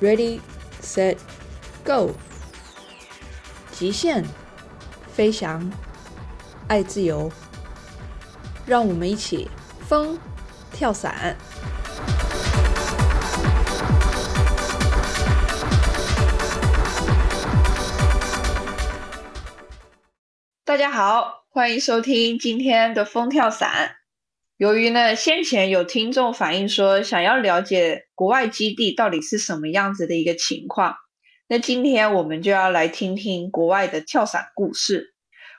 ，Ready, Set, Go！极限飞翔，爱自由，让我们一起风跳伞。大家好，欢迎收听今天的风跳伞。由于呢，先前有听众反映说想要了解国外基地到底是什么样子的一个情况，那今天我们就要来听听国外的跳伞故事。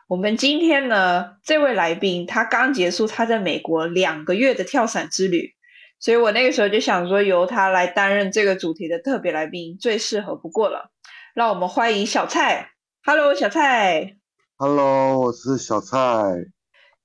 我们今天呢，这位来宾他刚结束他在美国两个月的跳伞之旅，所以我那个时候就想说，由他来担任这个主题的特别来宾最适合不过了。让我们欢迎小蔡。Hello，小蔡。Hello，我是小蔡。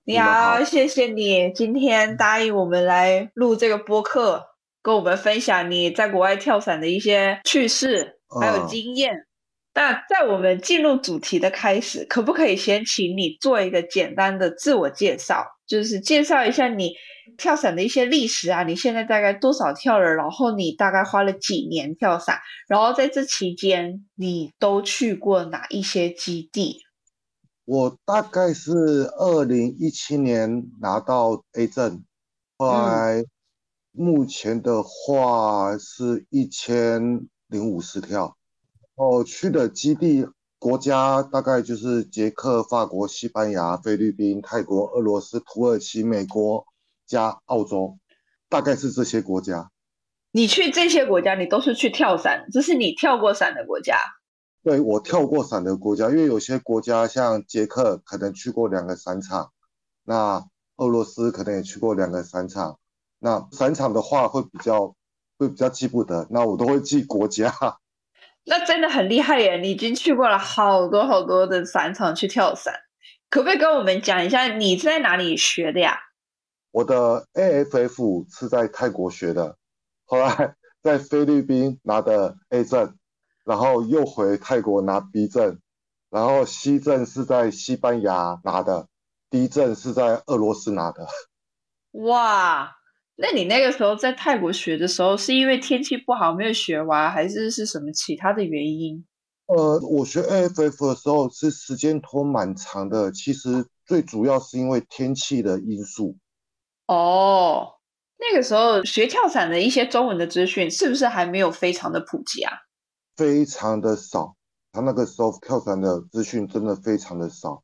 你好，谢谢你今天答应我们来录这个播客，跟我们分享你在国外跳伞的一些趣事还有经验。那在我们进入主题的开始，可不可以先请你做一个简单的自我介绍，就是介绍一下你跳伞的一些历史啊？你现在大概多少跳了？然后你大概花了几年跳伞？然后在这期间你都去过哪一些基地？我大概是二零一七年拿到 A 证，后来目前的话是一千零五十跳，哦，去的基地国家大概就是捷克、法国、西班牙、菲律宾、泰国、俄罗斯、土耳其、美国加澳洲，大概是这些国家。你去这些国家，你都是去跳伞，这是你跳过伞的国家。对我跳过伞的国家，因为有些国家像捷克可能去过两个伞场，那俄罗斯可能也去过两个伞场，那伞场的话会比较会比较记不得，那我都会记国家。那真的很厉害耶！你已经去过了好多好多的伞场去跳伞，可不可以跟我们讲一下你在哪里学的呀？我的 AFF 是在泰国学的，后来 在菲律宾拿的 A 证。然后又回泰国拿 B 证，然后 C 证是在西班牙拿的，D 证是在俄罗斯拿的。哇，那你那个时候在泰国学的时候，是因为天气不好没有学完，还是是什么其他的原因？呃，我学 AFF 的时候是时间拖蛮长的，其实最主要是因为天气的因素。哦，那个时候学跳伞的一些中文的资讯是不是还没有非常的普及啊？非常的少，他那个时候跳伞的资讯真的非常的少。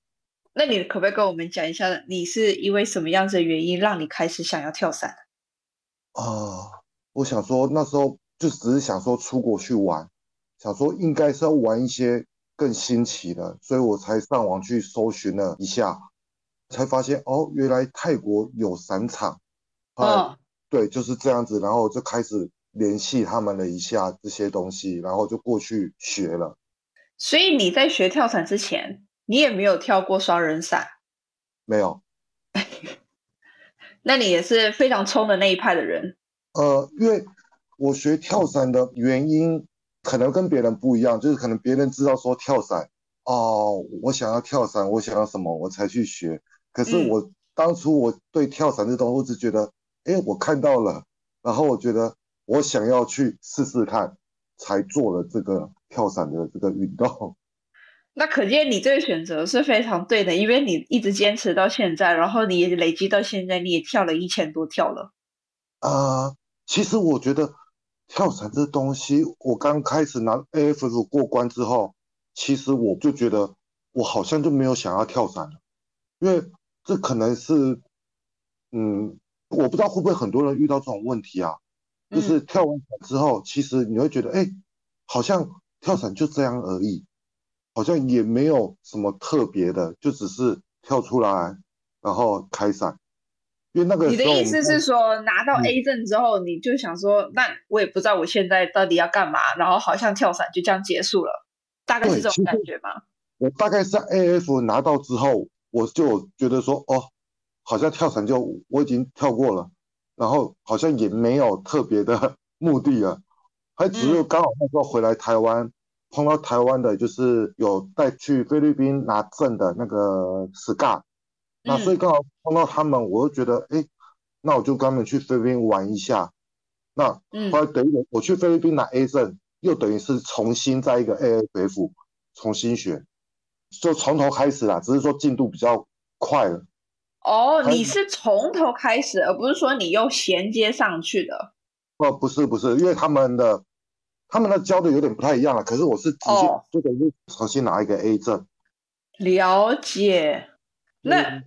那你可不可以跟我们讲一下，你是因为什么样子的原因让你开始想要跳伞？啊，我想说那时候就只是想说出国去玩，想说应该是要玩一些更新奇的，所以我才上网去搜寻了一下，才发现哦，原来泰国有伞场。嗯，对，就是这样子，然后就开始。联系他们了一下这些东西，然后就过去学了。所以你在学跳伞之前，你也没有跳过双人伞？没有。那你也是非常冲的那一派的人。呃，因为我学跳伞的原因可能跟别人不一样，就是可能别人知道说跳伞哦，我想要跳伞，我想要什么，我才去学。可是我当初我对跳伞这东西，我只觉得，哎，我看到了，然后我觉得。我想要去试试看，才做了这个跳伞的这个运动。那可见你这个选择是非常对的，因为你一直坚持到现在，然后你累积到现在，你也跳了一千多跳了。啊，其实我觉得跳伞这东西，我刚开始拿 AFF 过关之后，其实我就觉得我好像就没有想要跳伞了，因为这可能是，嗯，我不知道会不会很多人遇到这种问题啊。就是跳完伞之后，其实你会觉得，哎，好像跳伞就这样而已，好像也没有什么特别的，就只是跳出来，然后开伞。因为那个你的意思是说，拿到 A 证之后，你就想说，那我也不知道我现在到底要干嘛，然后好像跳伞就这样结束了，大概是这种感觉吗？我大概是 AF 拿到之后，我就觉得说，哦，好像跳伞就我已经跳过了。然后好像也没有特别的 目的了，还只是刚好那时候回来台湾，碰到台湾的，就是有带去菲律宾拿证的那个 Scar，那所以刚好碰到他们，我就觉得，哎，那我就跟他们去菲律宾玩一下，那后来等于我去菲律宾拿 A 证，又等于是重新在一个 AFF 重新学，就从头开始啦。只是说进度比较快了。哦，你是从头开始，而不是说你又衔接上去的。哦，不是不是，因为他们的他们的教的有点不太一样了。可是我是直接就等于重新拿一个 A 证。了解。那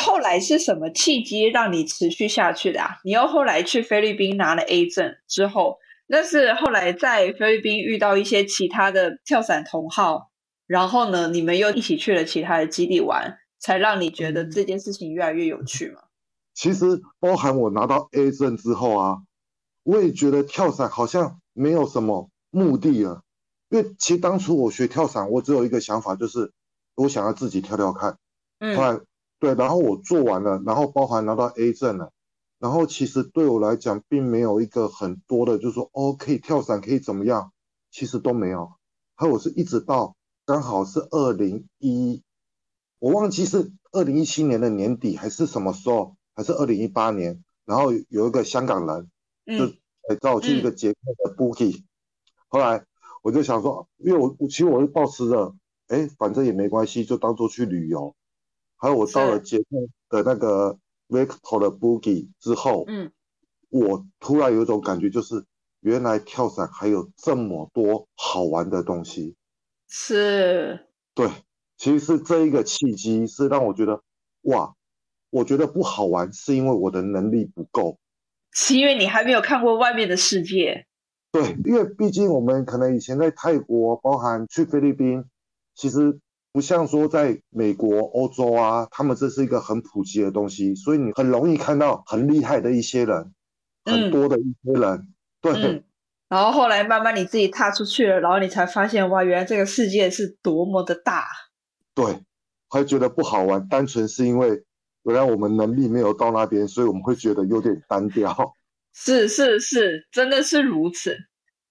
后来是什么契机让你持续下去的啊？你又后来去菲律宾拿了 A 证之后，那是后来在菲律宾遇到一些其他的跳伞同好，然后呢，你们又一起去了其他的基地玩。才让你觉得这件事情越来越有趣吗？其实包含我拿到 A 证之后啊，我也觉得跳伞好像没有什么目的了。因为其实当初我学跳伞，我只有一个想法，就是我想要自己跳跳看。嗯。后来对，然后我做完了，然后包含拿到 A 证了，然后其实对我来讲，并没有一个很多的，就是说哦，可以跳伞，可以怎么样？其实都没有。还有我是一直到刚好是二零一。我忘记是二零一七年的年底还是什么时候，还是二零一八年。然后有一个香港人就找我去一个捷克的 Bookie，后来我就想说，因为我其实我是抱持着，哎，反正也没关系，就当做去旅游。还有我到了捷克的那个 Victor 的 Bookie 之后，嗯，我突然有一种感觉，就是原来跳伞还有这么多好玩的东西。是，对。其实是这一个契机，是让我觉得，哇，我觉得不好玩，是因为我的能力不够，是因为你还没有看过外面的世界。对，因为毕竟我们可能以前在泰国，包含去菲律宾，其实不像说在美国、欧洲啊，他们这是一个很普及的东西，所以你很容易看到很厉害的一些人，很多的一些人。对。然后后来慢慢你自己踏出去了，然后你才发现，哇，原来这个世界是多么的大。对，还觉得不好玩，单纯是因为原来我们能力没有到那边，所以我们会觉得有点单调。是是是，真的是如此。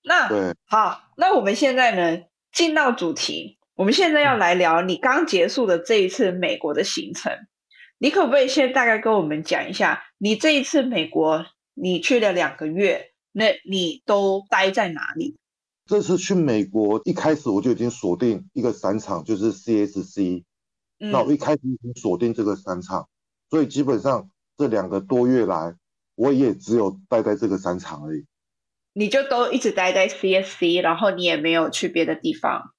那对，好，那我们现在呢，进到主题，我们现在要来聊你刚结束的这一次美国的行程。你可不可以先大概跟我们讲一下，你这一次美国你去了两个月，那你都待在哪里？这次去美国，一开始我就已经锁定一个散场，就是 CSC。那我一开始已经锁定这个散场，所以基本上这两个多月来，我也只有待在这个散场而已。你就都一直待在 CSC，然后你也没有去别的地方。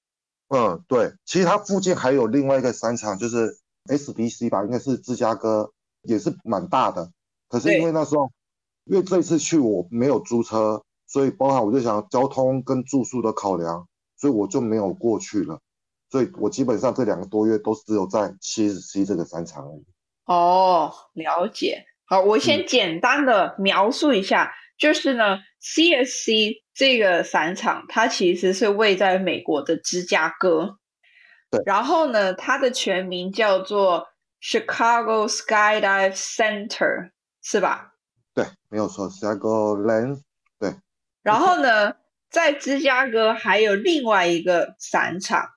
嗯，对。其实它附近还有另外一个伞场，就是 SBC 吧，应该是芝加哥，也是蛮大的。可是因为那时候，因为这次去我没有租车。所以包含我就想交通跟住宿的考量，所以我就没有过去了。所以我基本上这两个多月都只有在 CSC 这个山场而已。哦，了解。好，我先简单的描述一下，就是呢，CSC 这个散场它其实是位在美国的芝加哥。对。然后呢，它的全名叫做 Chicago Skydive Center，是吧？对，没有错，Chicago Land。然后呢，在芝加哥还有另外一个伞场，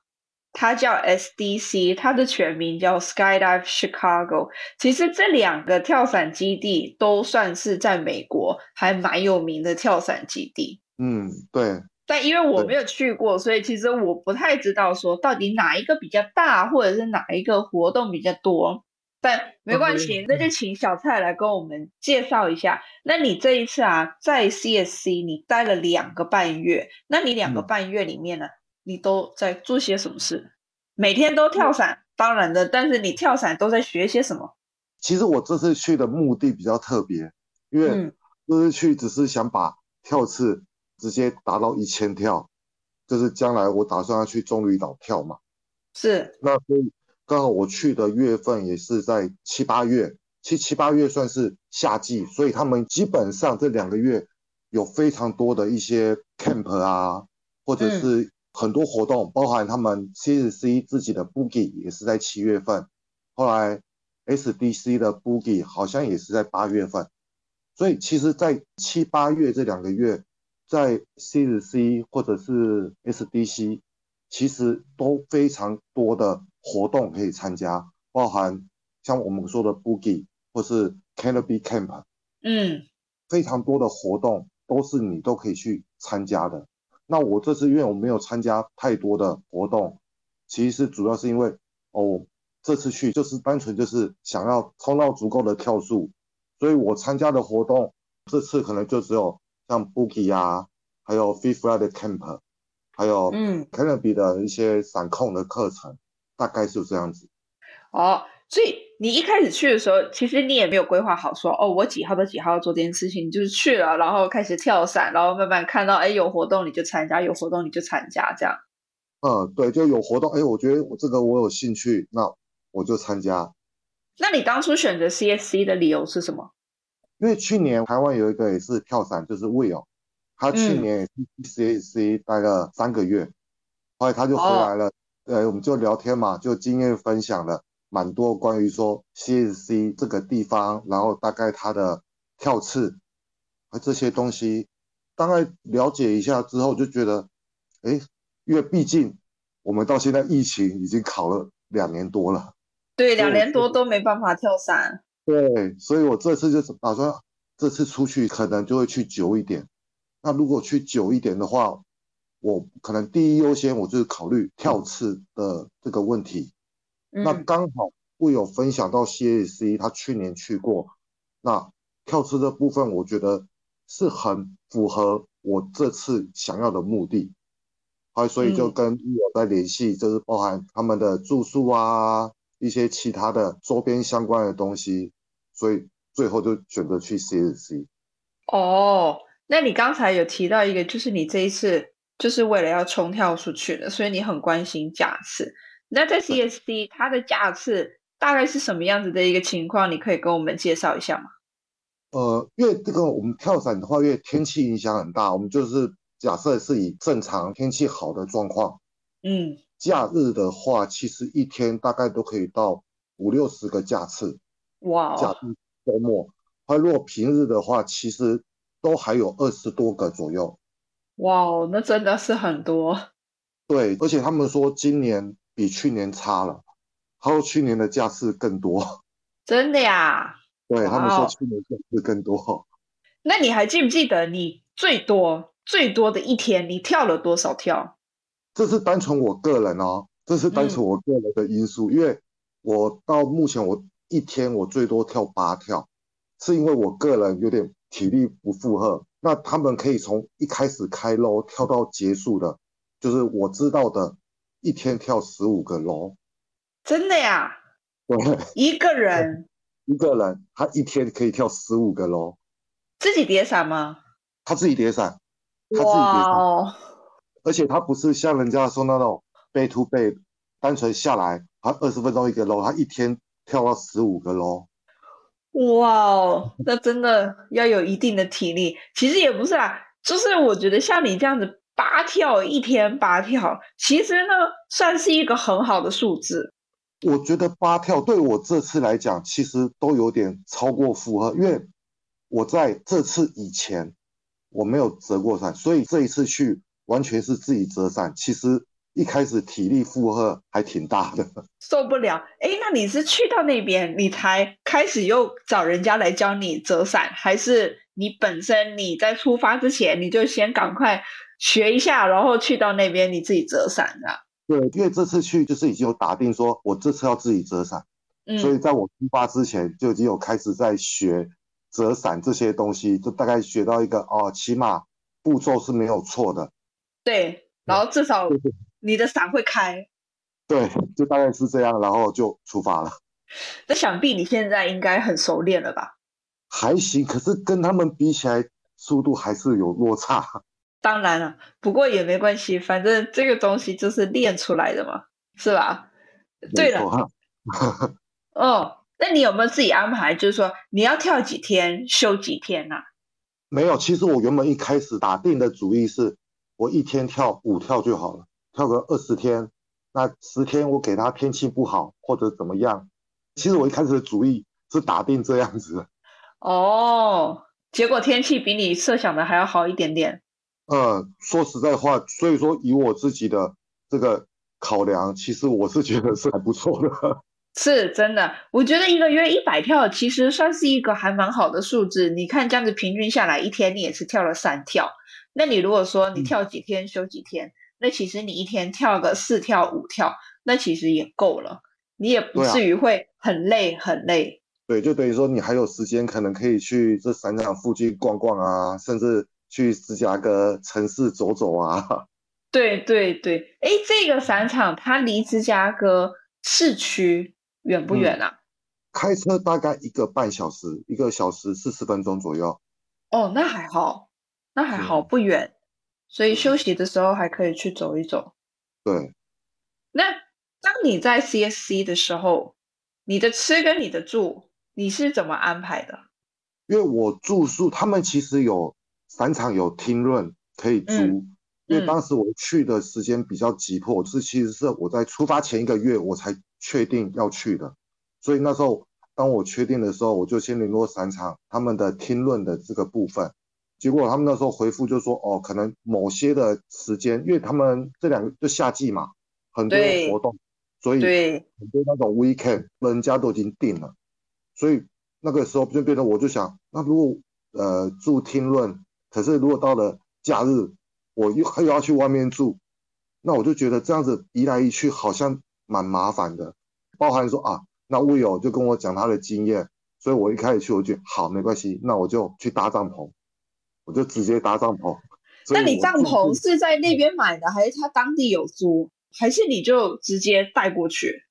它叫 SDC，它的全名叫 Skydive Chicago。其实这两个跳伞基地都算是在美国还蛮有名的跳伞基地。嗯，对。但因为我没有去过，所以其实我不太知道说到底哪一个比较大，或者是哪一个活动比较多。但没关系，那就请小蔡来跟我们介绍一下。那你这一次啊，在 CSC 你待了两个半月，那你两个半月里面呢，你都在做些什么事？每天都跳伞，当然的，但是你跳伞都在学些什么？其实我这次去的目的比较特别，因为这次去只是想把跳次直接达到一千跳，就是将来我打算要去棕榈岛跳嘛。是。那所以。刚好我去的月份也是在七八月，七七八月算是夏季，所以他们基本上这两个月有非常多的一些 camp 啊，或者是很多活动，包含他们 CSC 自己的 boogie 也是在七月份，后来 SDC 的 boogie 好像也是在八月份，所以其实，在七八月这两个月，在 CSC 或者是 SDC，其实都非常多的。活动可以参加，包含像我们说的 boogie 或是 canopy camp，嗯，非常多的活动都是你都可以去参加的。那我这次因为我没有参加太多的活动，其实主要是因为哦，这次去就是单纯就是想要冲到足够的跳数，所以我参加的活动这次可能就只有像 Boogie 啊，还有 Free Fly 的 Camp，还有嗯。Canopy 的一些散控的课程，大概是这样子。哦。所以你一开始去的时候，其实你也没有规划好，说哦，我几号到几号要做这件事情，就是去了，然后开始跳伞，然后慢慢看到，哎，有活动你就参加，有活动你就参加，这样。嗯，对，就有活动，哎，我觉得我这个我有兴趣，那我就参加。那你当初选择 CSC 的理由是什么？因为去年台湾有一个也是跳伞，就是 Will，他去年也是 CSC 待了三个月，后来他就回来了，呃，我们就聊天嘛，就经验分享了。蛮多关于说 CSC 这个地方，然后大概它的跳次和这些东西，大概了解一下之后，就觉得，哎，因为毕竟我们到现在疫情已经考了两年多了，对，两年多都没办法跳伞，对，所以我这次就打算这次出去可能就会去久一点。那如果去久一点的话，我可能第一优先我就是考虑跳次的这个问题。那刚好会有分享到 CAC，他去年去过，那跳刺的部分，我觉得是很符合我这次想要的目的，还，所以就跟友在联系，就是包含他们的住宿啊，一些其他的周边相关的东西，所以最后就选择去 CSC。哦，那你刚才有提到一个，就是你这一次就是为了要冲跳出去的，所以你很关心架次。那在 CSD 它的架次大概是什么样子的一个情况？你可以跟我们介绍一下吗？呃，因为这个我们跳伞的话，因为天气影响很大，我们就是假设是以正常天气好的状况，嗯，假日的话，其实一天大概都可以到五六十个架次。哇，假日周末，它如果平日的话，其实都还有二十多个左右。哇哦，那真的是很多。对，而且他们说今年。比去年差了，还有去年的架次更多，真的呀？对他们说去年架次更多。那你还记不记得你最多最多的一天你跳了多少跳？这是单纯我个人哦，这是单纯我个人的因素，因为我到目前我一天我最多跳八跳，是因为我个人有点体力不负荷。那他们可以从一开始开楼跳到结束的，就是我知道的。一天跳十五个楼，真的呀？对，一个人，一个人，他一天可以跳十五个楼，自己叠伞吗？他自己叠伞，他自己叠伞，而且他不是像人家说那种背 to 背，单纯下来，他二十分钟一个楼，他一天跳到十五个楼。哇哦，那真的要有一定的体力。其实也不是啦，就是我觉得像你这样子。八跳一天八跳，其实呢算是一个很好的数字。我觉得八跳对我这次来讲，其实都有点超过负荷，因为我在这次以前我没有折过伞，所以这一次去完全是自己折伞。其实一开始体力负荷还挺大的，受不了。哎，那你是去到那边你才开始又找人家来教你折伞，还是你本身你在出发之前你就先赶快？学一下，然后去到那边你自己折伞啊？对，因为这次去就是已经有打定，说我这次要自己折伞，所以在我出发之前就已经有开始在学折伞这些东西，就大概学到一个哦，起码步骤是没有错的。对，然后至少你的伞会开。对，就大概是这样，然后就出发了。那想必你现在应该很熟练了吧？还行，可是跟他们比起来，速度还是有落差。当然了，不过也没关系，反正这个东西就是练出来的嘛，是吧？对了，哦，那你有没有自己安排？就是说你要跳几天，休几天呐？没有，其实我原本一开始打定的主意是，我一天跳五跳就好了，跳个二十天，那十天我给他天气不好或者怎么样。其实我一开始的主意是打定这样子。哦，结果天气比你设想的还要好一点点。呃，说实在话，所以说以我自己的这个考量，其实我是觉得是还不错的。是真的，我觉得一个月一百跳其实算是一个还蛮好的数字。你看这样子平均下来，一天你也是跳了三跳。那你如果说你跳几天休几天，那其实你一天跳个四跳五跳，那其实也够了，你也不至于会很累很累。对，就等于说你还有时间，可能可以去这散场附近逛逛啊，甚至去芝加哥城市走走啊。对 对对，哎，这个散场它离芝加哥市区远不远啊？开车大概一个半小时，一个小时四十分钟左右。哦，那还好，那还好，不远，所以休息的时候还可以去走一走。对。那当你在 CSC 的时候，你的吃跟你的住，你是怎么安排的？因为我住宿，他们其实有散场有听论可以租。因为当时我去的时间比较急迫，是其实是我在出发前一个月我才确定要去的，所以那时候当我确定的时候，我就先联络散场他们的听论的这个部分，结果他们那时候回复就说，哦，可能某些的时间，因为他们这两个就夏季嘛，很多活动，所以很多那种 weekend 人家都已经定了，所以那个时候就变得我就想，那如果呃住听论，可是如果到了假日。我又又要去外面住，那我就觉得这样子移来移去好像蛮麻烦的。包含说啊，那魏友就跟我讲他的经验，所以我一开始去我就好没关系，那我就去搭帐篷，我就直接搭帐篷。那你帐篷是在那边买的，还是他当地有租，还是你就直接带过去？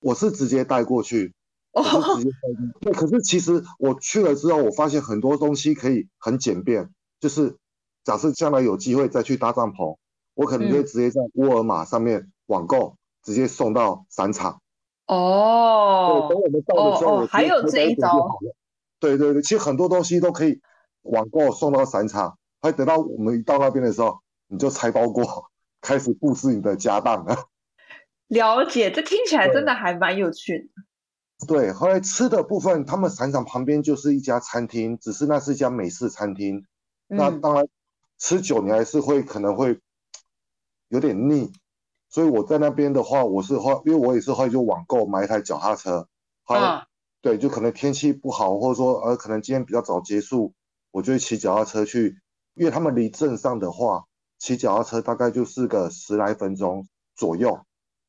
我是直接带过去，我是直接带过去。对，可是其实我去了之后，我发现很多东西可以很简便，就是。假设将来有机会再去搭帐篷，我可能就直接在沃尔玛上面网购，直接送到散场。哦，对，等我们到的时候，还有这一招。对对对，其实很多东西都可以网购送到散场，还等到我们一到那边的时候，你就拆包裹，开始布置你的家当了。了解，这听起来真的还蛮有趣的。对，后来吃的部分，他们散场旁边就是一家餐厅，只是那是一家美式餐厅。那当然。吃久你还是会可能会有点腻，所以我在那边的话，我是会，因为我也是会就网购买一台脚踏车，好，对，就可能天气不好，或者说呃可能今天比较早结束，我就骑脚踏车去，因为他们离镇上的话，骑脚踏车大概就是个十来分钟左右，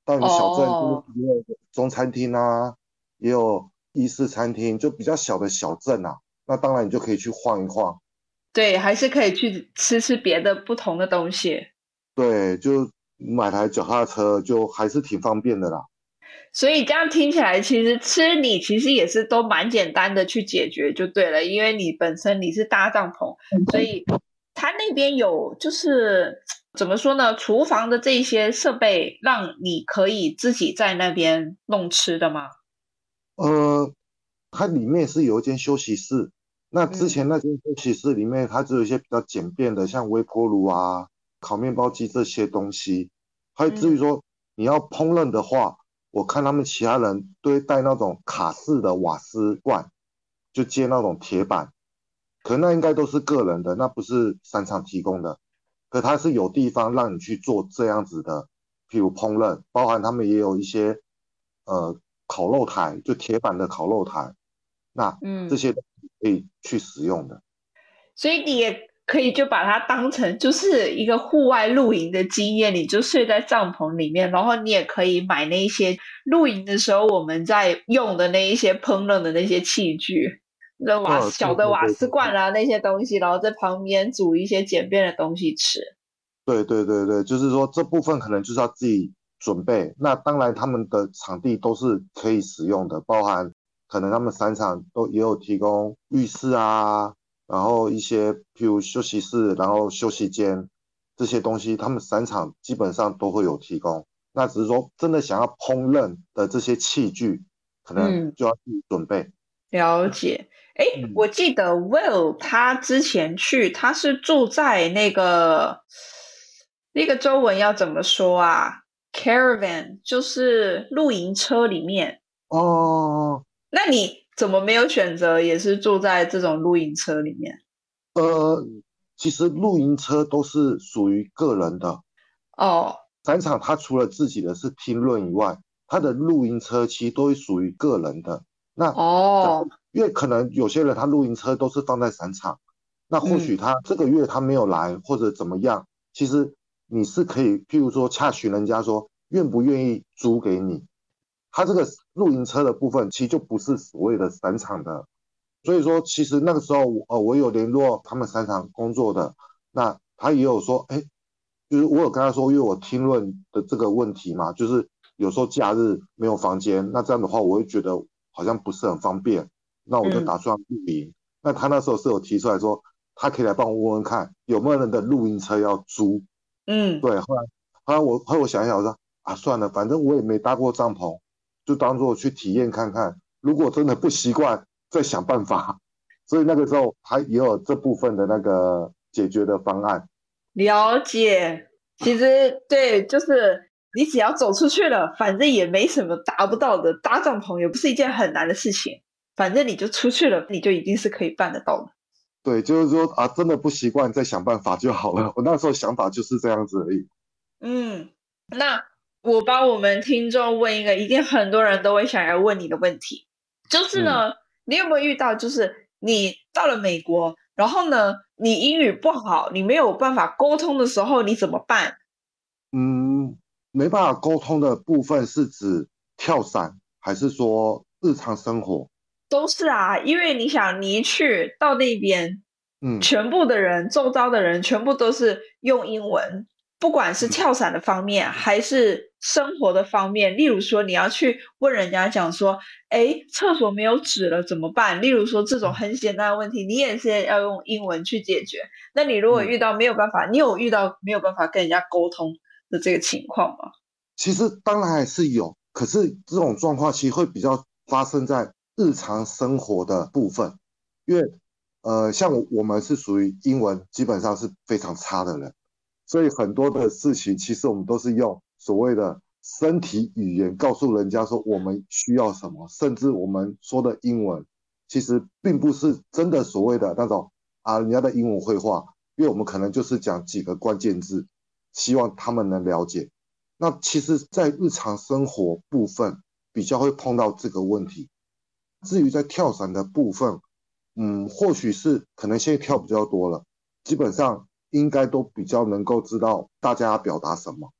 到你小镇也有中餐厅啊，也有意式餐厅，就比较小的小镇啊，那当然你就可以去晃一晃。对，还是可以去吃吃别的不同的东西。对，就买台脚踏车，就还是挺方便的啦。所以这样听起来，其实吃你其实也是都蛮简单的去解决就对了，因为你本身你是搭帐篷，所以他那边有就是怎么说呢？厨房的这些设备，让你可以自己在那边弄吃的吗？呃，它里面是有一间休息室。那之前那间休息室里面，它只有一些比较简便的，像微波炉啊、烤面包机这些东西。还有至于说你要烹饪的话，我看他们其他人都会带那种卡式的瓦斯罐，就接那种铁板。可那应该都是个人的，那不是商场提供的。可它是有地方让你去做这样子的，譬如烹饪，包含他们也有一些呃烤肉台，就铁板的烤肉台。那嗯，这些。可以去使用的，所以你也可以就把它当成就是一个户外露营的经验，你就睡在帐篷里面，然后你也可以买那些露营的时候我们在用的那一些烹饪的那些器具，那瓦小的瓦斯罐啊那些东西，然后在旁边煮一些简便的东西吃。对对对对，就是说这部分可能就是要自己准备。那当然他们的场地都是可以使用的，包含。可能他们三场都也有提供浴室啊，然后一些譬如休息室，然后休息间这些东西，他们散场基本上都会有提供。那只是说真的想要烹饪的这些器具，可能就要自己准备。了解。哎，我记得 Will 他之前去，他是住在那个那个中文要怎么说啊？Caravan 就是露营车里面哦。那你怎么没有选择也是住在这种露营车里面？呃，其实露营车都是属于个人的哦。展场它除了自己的是听论以外，他的露营车其实都会属于个人的。那哦，因为可能有些人他露营车都是放在散场，那或许他这个月他没有来或者怎么样，其实你是可以，譬如说洽询人家说愿不愿意租给你。他这个露营车的部分其实就不是所谓的散场的，所以说其实那个时候呃我有联络他们散场工作的，那他也有说，哎，就是我有跟他说，因为我听论的这个问题嘛，就是有时候假日没有房间，那这样的话我会觉得。好像不是很方便，那我就打算露营。那他那时候是有提出来说，他可以来帮我问问看有没有人的露营车要租。嗯，对。后来，后来我后来我想一想，我说啊，算了，反正我也没搭过帐篷，就当做去体验看看。如果真的不习惯，再想办法。所以那个时候还也有这部分的那个解决的方案。了解，其实对，就是。你只要走出去了，反正也没什么达不到的。搭帐篷也不是一件很难的事情，反正你就出去了，你就一定是可以办得到的。对，就是说啊，真的不习惯，再想办法就好了。我那时候想法就是这样子而已。嗯，那我帮我们听众问一个，一定很多人都会想要问你的问题，就是呢，你有没有遇到，就是你到了美国，然后呢，你英语不好，你没有办法沟通的时候，你怎么办？嗯。没办法沟通的部分是指跳伞，还是说日常生活？都是啊，因为你想，你一去到那边，嗯，全部的人，周遭的人，全部都是用英文，不管是跳伞的方面，还是生活的方面。例如说，你要去问人家讲说，哎，厕所没有纸了怎么办？例如说这种很简单的问题，你也是要用英文去解决。那你如果遇到没有办法，你有遇到没有办法跟人家沟通？的这个情况吗？其实当然还是有，可是这种状况其实会比较发生在日常生活的部分，因为呃，像我们是属于英文基本上是非常差的人，所以很多的事情其实我们都是用所谓的身体语言告诉人家说我们需要什么，甚至我们说的英文其实并不是真的所谓的那种啊人家的英文会话，因为我们可能就是讲几个关键字。希望他们能了解。那其实，在日常生活部分比较会碰到这个问题。至于在跳伞的部分，嗯，或许是可能现在跳比较多了，基本上应该都比较能够知道大家要表达什么。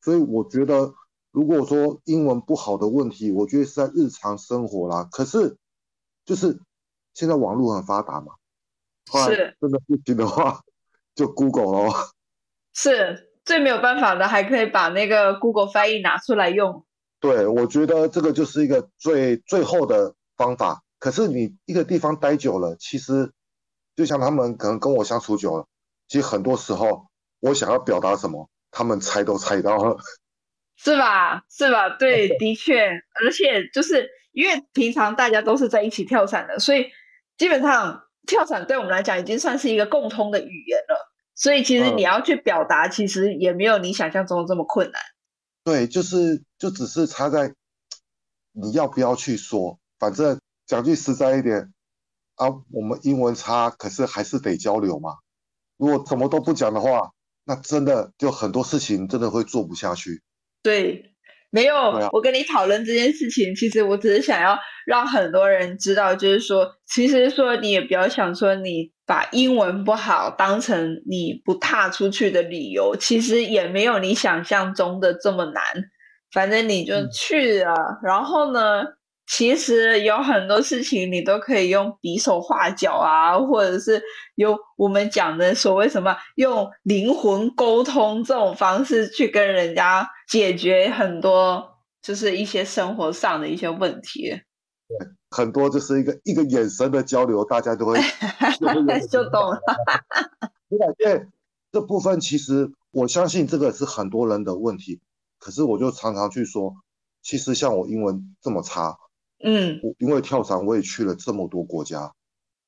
所以我觉得，如果说英文不好的问题，我觉得是在日常生活啦。可是，就是现在网络很发达嘛，是，真的不行的话，就 Google 咯。是。最没有办法的，还可以把那个 Google 翻译拿出来用。对，我觉得这个就是一个最最后的方法。可是你一个地方待久了，其实就像他们可能跟我相处久了，其实很多时候我想要表达什么，他们猜都猜到了，是吧？是吧？对，的确，而且就是因为平常大家都是在一起跳伞的，所以基本上跳伞对我们来讲已经算是一个共通的语言了。所以其实你要去表达，其实也没有你想象中的这么困难。对，就是就只是差在你要不要去说。反正讲句实在一点啊，我们英文差，可是还是得交流嘛。如果什么都不讲的话，那真的就很多事情真的会做不下去。对。没有，我跟你讨论这件事情，其实我只是想要让很多人知道，就是说，其实说你也不要想说你把英文不好当成你不踏出去的理由，其实也没有你想象中的这么难。反正你就去了，然后呢？其实有很多事情你都可以用比手画脚啊，或者是用我们讲的所谓什么用灵魂沟通这种方式去跟人家解决很多就是一些生活上的一些问题。对，很多就是一个一个眼神的交流，大家就会 就懂了。我感觉，这部分其实我相信这个是很多人的问题，可是我就常常去说，其实像我英文这么差。嗯，我因为跳伞，我也去了这么多国家，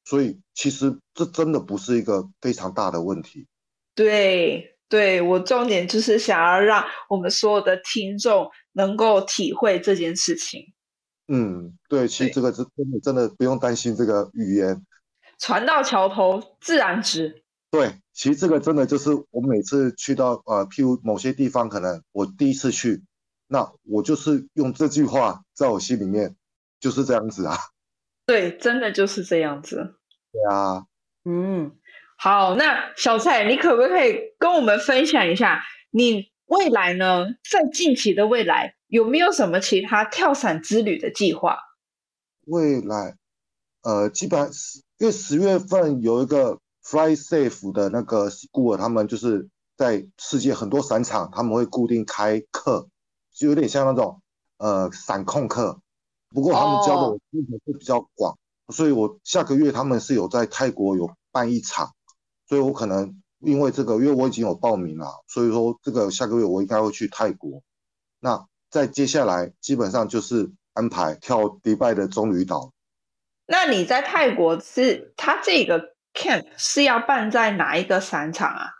所以其实这真的不是一个非常大的问题。对，对我重点就是想要让我们所有的听众能够体会这件事情。嗯，对，其实这个是真的，真的不用担心这个语言。船到桥头自然直。对，其实这个真的就是我每次去到呃，譬如某些地方，可能我第一次去。那我就是用这句话在我心里面就是这样子啊。对，真的就是这样子。对啊，嗯，好，那小蔡，你可不可以跟我们分享一下，你未来呢，在近期的未来有没有什么其他跳伞之旅的计划？未来，呃，基本上十因为十月份有一个 Fly Safe 的那个顾问，他们就是在世界很多伞场，他们会固定开课，就有点像那种呃伞控课。不过他们教的内容会比较广，所以我下个月他们是有在泰国有办一场，所以我可能因为这个，因为我已经有报名了，所以说这个下个月我应该会去泰国。那在接下来基本上就是安排跳迪拜的棕榈岛。那你在泰国是他这个 camp 是要办在哪一个山场啊？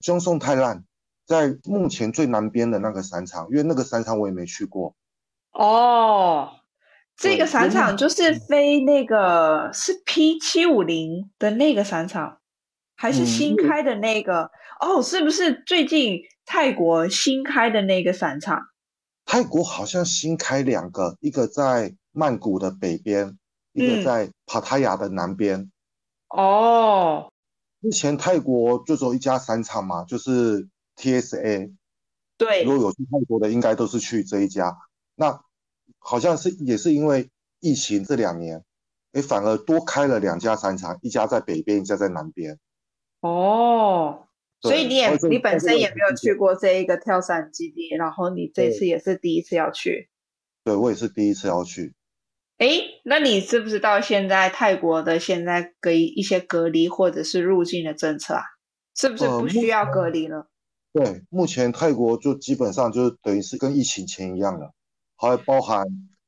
中宋泰烂在目前最南边的那个山场，因为那个山场我也没去过。哦。这个散场就是飞那个是 P 七五零的那个散场，还是新开的那个？哦，是不是最近泰国新开的那个散场？泰国好像新开两个，一个在曼谷的北边，一个在帕塔亚的南边。哦，之前泰国就只有一家散场嘛，就是 TSA。对，如果有去泰国的，应该都是去这一家。那。好像是也是因为疫情这两年，哎，反而多开了两家商场，一家在北边，一家在南边。哦，所以你也你本身也没有去过这一个跳伞基地，然后你这次也是第一次要去。对，我也是第一次要去。哎，那你知不知道现在泰国的现在隔一些隔离或者是入境的政策啊？是不是不需要隔离了？对，目前泰国就基本上就等于是跟疫情前一样了。还包含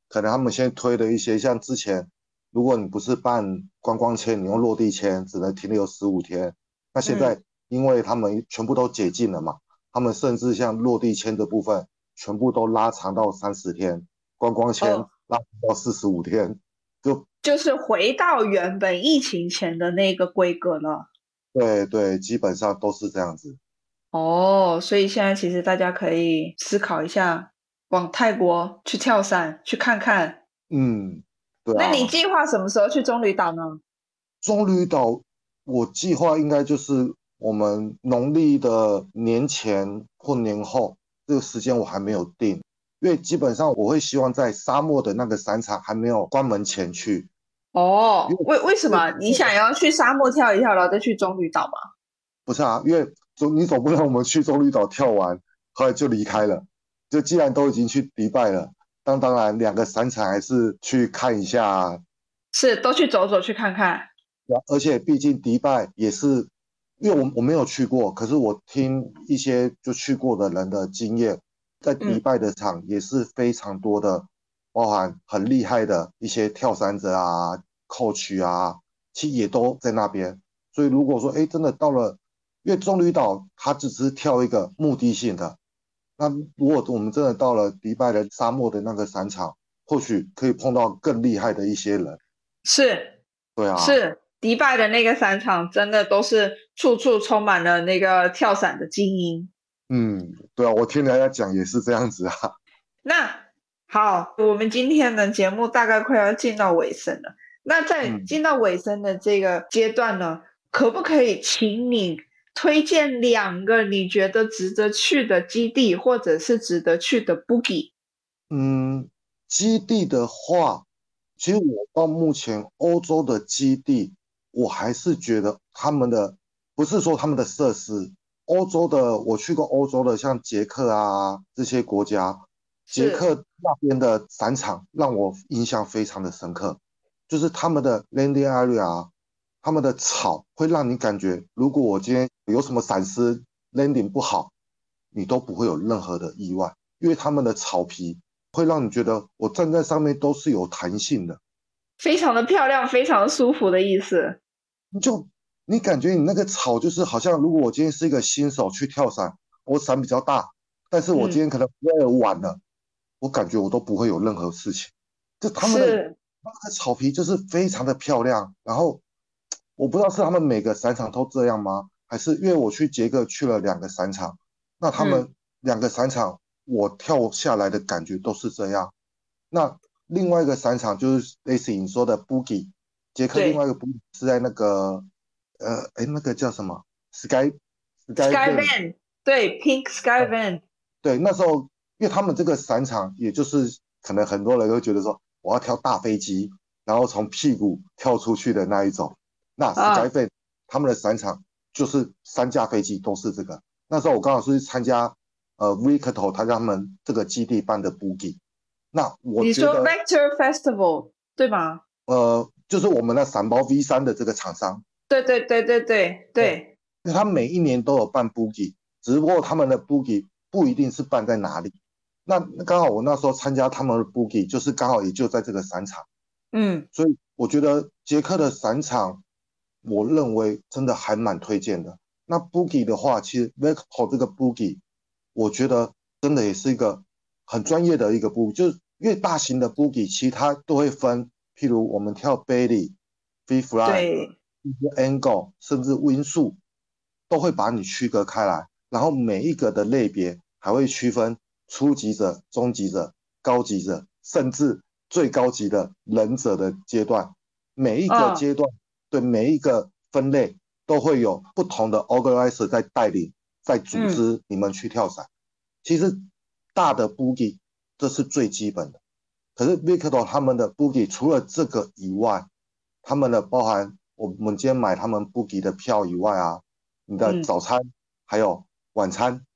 可能他们现在推的一些，像之前如果你不是办观光签，你用落地签只能停留十五天。那现在因为他们全部都解禁了嘛，他们甚至像落地签的部分全部都拉长到三十天，观光签拉到四十五天，就就是回到原本疫情前的那个规格了。对对，基本上都是这样子。哦，所以现在其实大家可以思考一下。往泰国去跳伞去看看，嗯，对。那你计划什么时候去棕榈岛呢？棕榈岛，我计划应该就是我们农历的年前或年后，这个时间我还没有定，因为基本上我会希望在沙漠的那个伞场还没有关门前去。哦，为为什么你想要去沙漠跳一跳，然后再去棕榈岛吗？不是啊，因为总你总不能我们去棕榈岛跳完，后来就离开了。就既然都已经去迪拜了，当当然两个散场还是去看一下，是都去走走去看看。而且毕竟迪拜也是，因为我我没有去过，可是我听一些就去过的人的经验，在迪拜的场也是非常多的，包含很厉害的一些跳伞者啊、coach 啊，其实也都在那边。所以如果说哎真的到了，因为棕榈岛它只是跳一个目的性的。那如果我们真的到了迪拜的沙漠的那个散场，或许可以碰到更厉害的一些人。是，对啊，是迪拜的那个散场，真的都是处处充满了那个跳伞的精英。嗯，对啊，我听人家讲也是这样子啊。那好，我们今天的节目大概快要进到尾声了。那在进到尾声的这个阶段呢，可不可以请你？推荐两个你觉得值得去的基地，或者是值得去的 boogie。嗯，基地的话，其实我到目前欧洲的基地，我还是觉得他们的不是说他们的设施，欧洲的我去过欧洲的，像捷克啊这些国家，捷克那边的伞场让我印象非常的深刻，就是他们的 landing area。他们的草会让你感觉，如果我今天有什么闪失，landing 不好，你都不会有任何的意外，因为他们的草皮会让你觉得我站在上面都是有弹性的，非常的漂亮，非常舒服的意思。就你感觉你那个草就是好像，如果我今天是一个新手去跳伞，我伞比较大，但是我今天可能有点晚了，我感觉我都不会有任何事情。就他们的那个草皮就是非常的漂亮，然后。我不知道是他们每个散场都这样吗？还是因为我去杰克去了两个散场，那他们两个散场我跳下来的感觉都是这样。那另外一个散场就是类似你说的 Boogie，杰克另外一个 Boogie 是在那个呃，哎，那个叫什么 Sky Sky Van，对，Pink Sky Van，对，那时候因为他们这个散场，也就是可能很多人都觉得说我要跳大飞机，然后从屁股跳出去的那一种。那 Sky Van 他们的散场就是三架飞机都是这个。那时候我刚好是参加呃 Victor 他他们这个基地办的 Boogie。那我你说 Vector Festival 对吗？呃，就是我们的散包 V 三的这个厂商。对对对对对对。那他每一年都有办 Boogie，只不过他们的 Boogie 不一定是办在哪里。那刚好我那时候参加他们的 Boogie，就是刚好也就在这个散场。嗯。所以我觉得捷克的散场，我认为真的还蛮推荐的。那 Boogie 的话，其实 Vector 这个 Boogie，我觉得真的也是一个很专业的一个 Boogie，就是。越大型的 boogie，其他都会分，譬如我们跳 belly、free fly、angle，甚至 win 数，都会把你区隔开来。然后每一个的类别还会区分初级者、中级者、高级者，甚至最高级的忍者的阶段。每一个阶段对每一个分类都会有不同的 organizer 在带领，在组织你们去跳伞。其实大的 boogie。这是最基本的，可是 Victor 他们的 Boogie 除了这个以外，他们的包含我们今天买他们 Boogie 的票以外啊，你的早餐还有晚餐，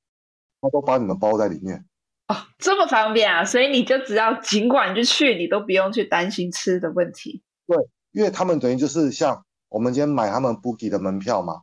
他都把你们包在里面。哦，这么方便啊！所以你就只要尽管就去，你都不用去担心吃的问题。对，因为他们等于就是像我们今天买他们 Boogie 的门票嘛，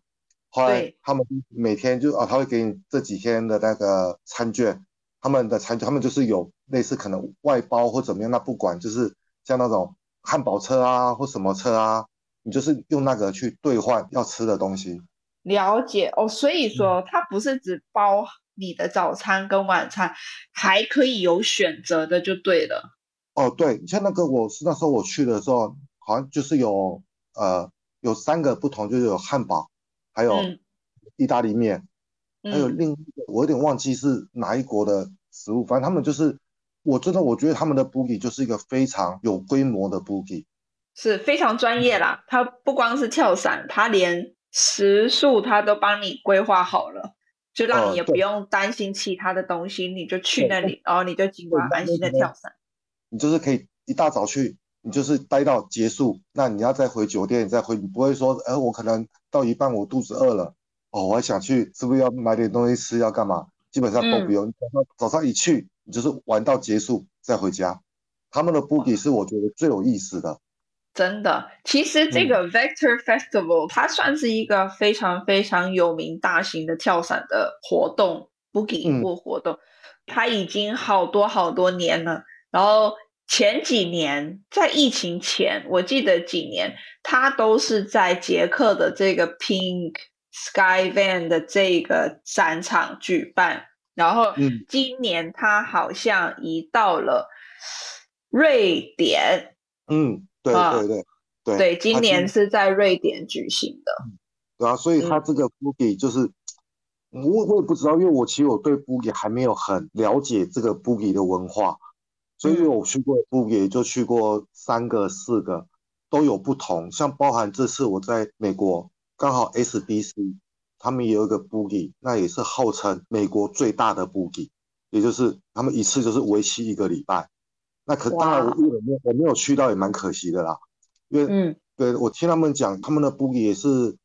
后来他们每天就啊，他会给你这几天的那个餐券。他们的餐，他们就是有类似可能外包或怎么样，那不管就是像那种汉堡车啊或什么车啊，你就是用那个去兑换要吃的东西。了解哦，所以说它不是只包你的早餐跟晚餐，还可以有选择的就对了。哦，对，像那个我是那时候我去的时候，好像就是有呃有三个不同，就是有汉堡，还有意大利面。还有另一个，我有点忘记是哪一国的食物，反正他们就是，我真的我觉得他们的 boogie 就是一个非常有规模的 boogie，是非常专业啦。他不光是跳伞，他连食宿他都帮你规划好了，就让你也不用担心其他的东西，你就去那里，然后你就尽管安心的跳伞。你就是可以一大早去，你就是待到结束，那你要再回酒店再回，你不会说，哎，我可能到一半我肚子饿了。哦，我还想去，是不是要买点东西吃？要干嘛？基本上都不用。早上早上一去，你就是玩到结束再回家。他们的 boogie 是我觉得最有意思的。真的，其实这个 Vector Festival 它算是一个非常非常有名、大型的跳伞的活动，boogie 或活动。它已经好多好多年了。然后前几年在疫情前，我记得几年他都是在捷克的这个 Pink。Sky Van 的这个展场举办，然后今年他好像移到了瑞典。嗯，对对对对，对，今年是在瑞典举行的。对啊，所以他这个 Boogie 就是，我我也不知道，因为我其实我对 Boogie 还没有很了解这个 Boogie 的文化，所以我去过 Boogie 就去过三个四个，都有不同，像包含这次我在美国。刚好 SBC 他们也有一个 boogie，那也是号称美国最大的 boogie，也就是他们一次就是为期一个礼拜。那可当然我我没有我没有去到也蛮可惜的啦，因为嗯，对我听他们讲他们的 boogie 也是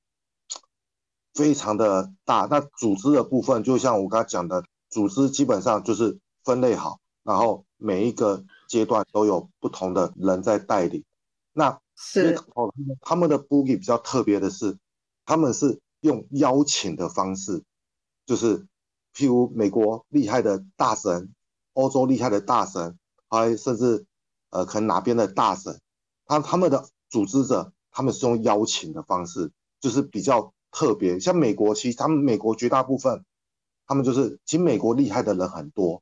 非常的大。那组织的部分就像我刚才讲的，组织基本上就是分类好，然后每一个阶段都有不同的人在带领。那是哦，他们的 boogie 比较特别的是。他们是用邀请的方式，就是譬如美国厉害的大神，欧洲厉害的大神，还甚至呃可能哪边的大神，他他们的组织者，他们是用邀请的方式，就是比较特别。像美国，其实他们美国绝大部分，他们就是其实美国厉害的人很多，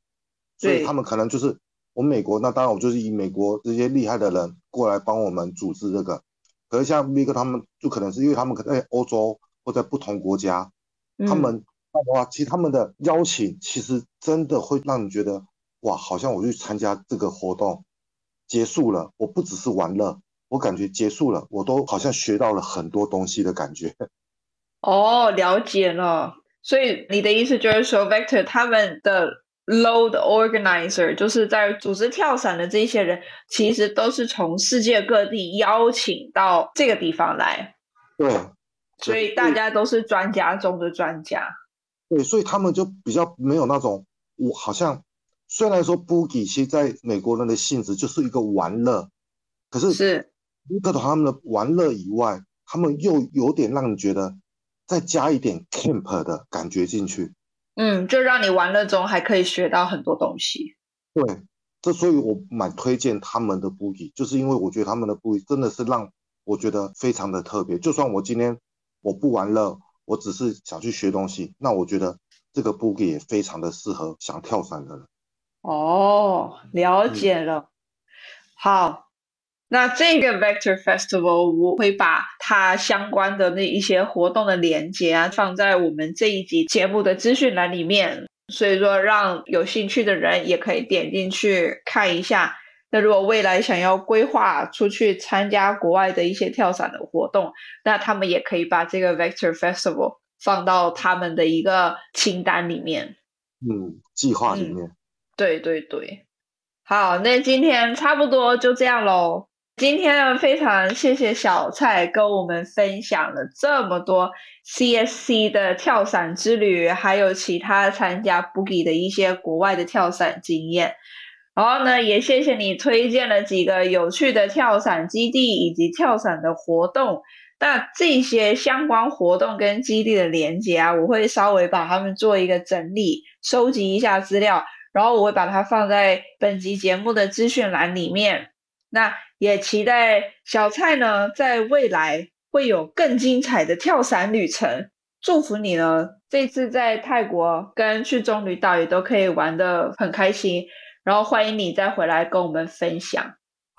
所以他们可能就是我们美国，那当然我就是以美国这些厉害的人过来帮我们组织这个。可是像 V 哥他们，就可能是因为他们可能在欧洲或在不同国家，他们哇，其实他们的邀请其实真的会让你觉得哇，好像我去参加这个活动结束了，我不只是玩乐，我感觉结束了，我都好像学到了很多东西的感觉。哦，了解了。所以你的意思就是说，Vector 他们的 load organizer 就是在组织跳伞的这些人，其实都是从世界各地邀请到这个地方来。对，所以大家都是专家中的专家。对，所以他们就比较没有那种，我好像虽然说 Boogie 其实在美国人的性质就是一个玩乐，可是是 Vector 他们的玩乐以外，他们又有点让你觉得。再加一点 camp 的感觉进去，嗯，就让你玩乐中还可以学到很多东西。对，这所以我蛮推荐他们的 boogie，就是因为我觉得他们的 boogie 真的是让我觉得非常的特别。就算我今天我不玩乐，我只是想去学东西，那我觉得这个 boogie 也非常的适合想跳伞的人。哦，了解了，好。那这个 Vector Festival 我会把它相关的那一些活动的链接啊放在我们这一集节目的资讯栏里面，所以说让有兴趣的人也可以点进去看一下。那如果未来想要规划出去参加国外的一些跳伞的活动，那他们也可以把这个 Vector Festival 放到他们的一个清单里面。嗯，计划里面。对对对，好，那今天差不多就这样喽。今天呢，非常谢谢小蔡跟我们分享了这么多 CSC 的跳伞之旅，还有其他参加 Boogie 的一些国外的跳伞经验。然后呢，也谢谢你推荐了几个有趣的跳伞基地以及跳伞的活动。那这些相关活动跟基地的连接啊，我会稍微把它们做一个整理，收集一下资料，然后我会把它放在本集节目的资讯栏里面。那也期待小蔡呢，在未来会有更精彩的跳伞旅程。祝福你呢，这次在泰国跟去棕榈岛也都可以玩的很开心。然后欢迎你再回来跟我们分享。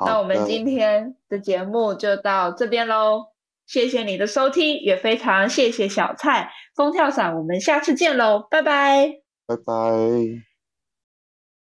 那我们今天的节目就到这边喽，谢谢你的收听，也非常谢谢小蔡风跳伞，我们下次见喽，拜拜，拜拜。